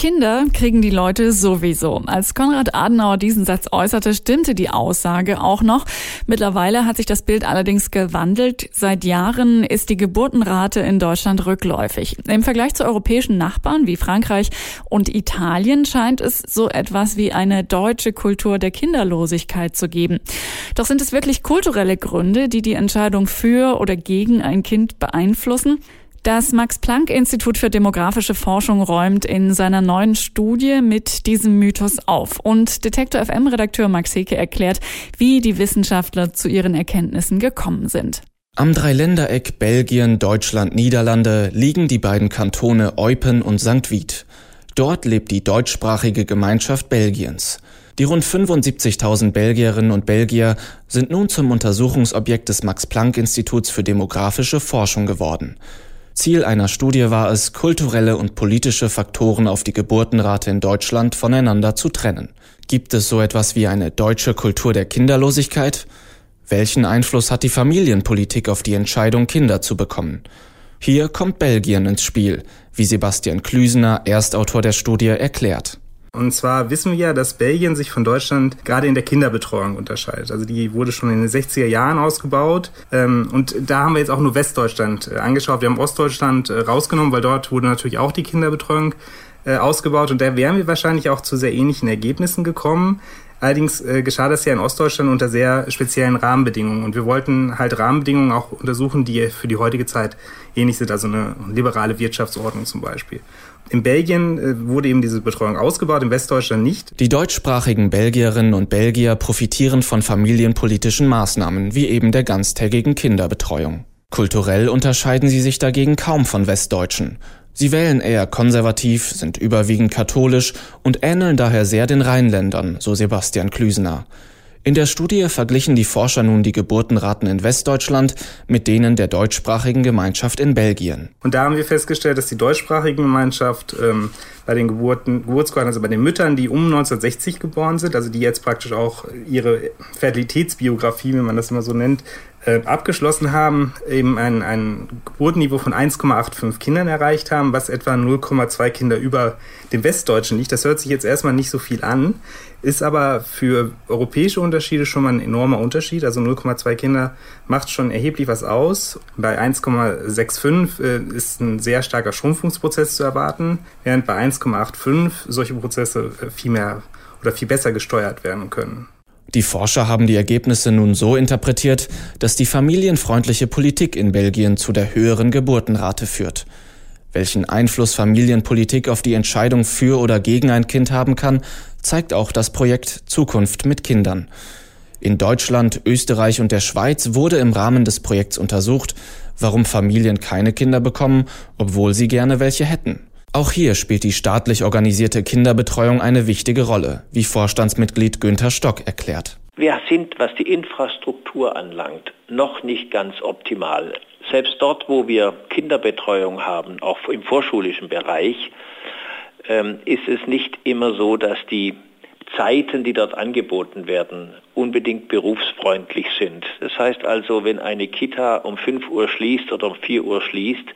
Kinder kriegen die Leute sowieso. Als Konrad Adenauer diesen Satz äußerte, stimmte die Aussage auch noch. Mittlerweile hat sich das Bild allerdings gewandelt. Seit Jahren ist die Geburtenrate in Deutschland rückläufig. Im Vergleich zu europäischen Nachbarn wie Frankreich und Italien scheint es so etwas wie eine deutsche Kultur der Kinderlosigkeit zu geben. Doch sind es wirklich kulturelle Gründe, die die Entscheidung für oder gegen ein Kind beeinflussen? Das Max-Planck-Institut für demografische Forschung räumt in seiner neuen Studie mit diesem Mythos auf. Und Detektor FM-Redakteur Max Heke erklärt, wie die Wissenschaftler zu ihren Erkenntnissen gekommen sind. Am Dreiländereck Belgien, Deutschland, Niederlande liegen die beiden Kantone Eupen und St. Vith. Dort lebt die deutschsprachige Gemeinschaft Belgiens. Die rund 75.000 Belgierinnen und Belgier sind nun zum Untersuchungsobjekt des Max-Planck-Instituts für demografische Forschung geworden. Ziel einer Studie war es, kulturelle und politische Faktoren auf die Geburtenrate in Deutschland voneinander zu trennen. Gibt es so etwas wie eine deutsche Kultur der Kinderlosigkeit? Welchen Einfluss hat die Familienpolitik auf die Entscheidung, Kinder zu bekommen? Hier kommt Belgien ins Spiel, wie Sebastian Klüsener, Erstautor der Studie, erklärt. Und zwar wissen wir ja, dass Belgien sich von Deutschland gerade in der Kinderbetreuung unterscheidet. Also die wurde schon in den 60er Jahren ausgebaut. Ähm, und da haben wir jetzt auch nur Westdeutschland äh, angeschaut. Wir haben Ostdeutschland äh, rausgenommen, weil dort wurde natürlich auch die Kinderbetreuung äh, ausgebaut. Und da wären wir wahrscheinlich auch zu sehr ähnlichen Ergebnissen gekommen. Allerdings äh, geschah das ja in Ostdeutschland unter sehr speziellen Rahmenbedingungen. Und wir wollten halt Rahmenbedingungen auch untersuchen, die für die heutige Zeit ähnlich sind, also eine liberale Wirtschaftsordnung zum Beispiel. In Belgien äh, wurde eben diese Betreuung ausgebaut, in Westdeutschland nicht. Die deutschsprachigen Belgierinnen und Belgier profitieren von familienpolitischen Maßnahmen, wie eben der ganztägigen Kinderbetreuung. Kulturell unterscheiden sie sich dagegen kaum von Westdeutschen. Sie wählen eher konservativ, sind überwiegend katholisch und ähneln daher sehr den Rheinländern, so Sebastian Klüsener. In der Studie verglichen die Forscher nun die Geburtenraten in Westdeutschland mit denen der deutschsprachigen Gemeinschaft in Belgien. Und da haben wir festgestellt, dass die deutschsprachige Gemeinschaft ähm, bei den Geburten, Geburtsquoten, also bei den Müttern, die um 1960 geboren sind, also die jetzt praktisch auch ihre Fertilitätsbiografie, wie man das immer so nennt, äh, abgeschlossen haben, eben ein, ein Geburtenniveau von 1,85 Kindern erreicht haben, was etwa 0,2 Kinder über dem Westdeutschen liegt. Das hört sich jetzt erstmal nicht so viel an, ist aber für europäische Unterschiede schon mal ein enormer Unterschied. Also 0,2 Kinder macht schon erheblich was aus. Bei 1,65 äh, ist ein sehr starker Schrumpfungsprozess zu erwarten, während bei 1,85 solche Prozesse äh, viel mehr oder viel besser gesteuert werden können. Die Forscher haben die Ergebnisse nun so interpretiert, dass die familienfreundliche Politik in Belgien zu der höheren Geburtenrate führt. Welchen Einfluss Familienpolitik auf die Entscheidung für oder gegen ein Kind haben kann, zeigt auch das Projekt Zukunft mit Kindern. In Deutschland, Österreich und der Schweiz wurde im Rahmen des Projekts untersucht, warum Familien keine Kinder bekommen, obwohl sie gerne welche hätten. Auch hier spielt die staatlich organisierte Kinderbetreuung eine wichtige Rolle, wie Vorstandsmitglied Günther Stock erklärt. Wir sind, was die Infrastruktur anlangt, noch nicht ganz optimal. Selbst dort, wo wir Kinderbetreuung haben, auch im vorschulischen Bereich, ähm, ist es nicht immer so, dass die Zeiten, die dort angeboten werden, unbedingt berufsfreundlich sind. Das heißt also, wenn eine Kita um 5 Uhr schließt oder um 4 Uhr schließt,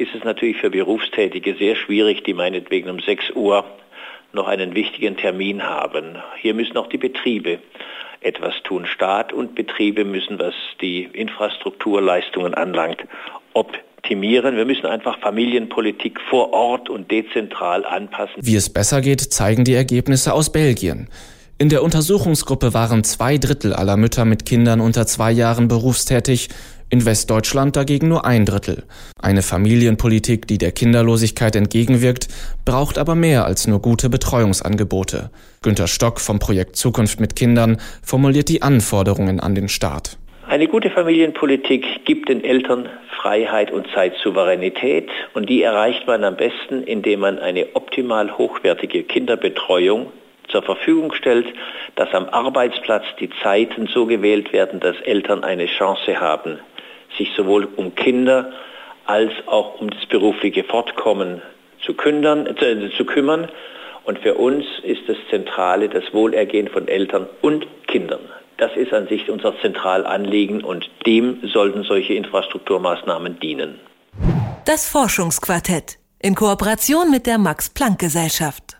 ist es natürlich für Berufstätige sehr schwierig, die meinetwegen um 6 Uhr noch einen wichtigen Termin haben. Hier müssen auch die Betriebe etwas tun. Staat und Betriebe müssen, was die Infrastrukturleistungen anlangt, optimieren. Wir müssen einfach Familienpolitik vor Ort und dezentral anpassen. Wie es besser geht, zeigen die Ergebnisse aus Belgien. In der Untersuchungsgruppe waren zwei Drittel aller Mütter mit Kindern unter zwei Jahren berufstätig, in Westdeutschland dagegen nur ein Drittel. Eine Familienpolitik, die der Kinderlosigkeit entgegenwirkt, braucht aber mehr als nur gute Betreuungsangebote. Günter Stock vom Projekt Zukunft mit Kindern formuliert die Anforderungen an den Staat. Eine gute Familienpolitik gibt den Eltern Freiheit und Zeitsouveränität und die erreicht man am besten, indem man eine optimal hochwertige Kinderbetreuung zur Verfügung stellt, dass am Arbeitsplatz die Zeiten so gewählt werden, dass Eltern eine Chance haben, sich sowohl um Kinder als auch um das berufliche Fortkommen zu, kündern, äh, zu kümmern. Und für uns ist das Zentrale das Wohlergehen von Eltern und Kindern. Das ist an sich unser Zentralanliegen und dem sollten solche Infrastrukturmaßnahmen dienen. Das Forschungsquartett in Kooperation mit der Max Planck Gesellschaft.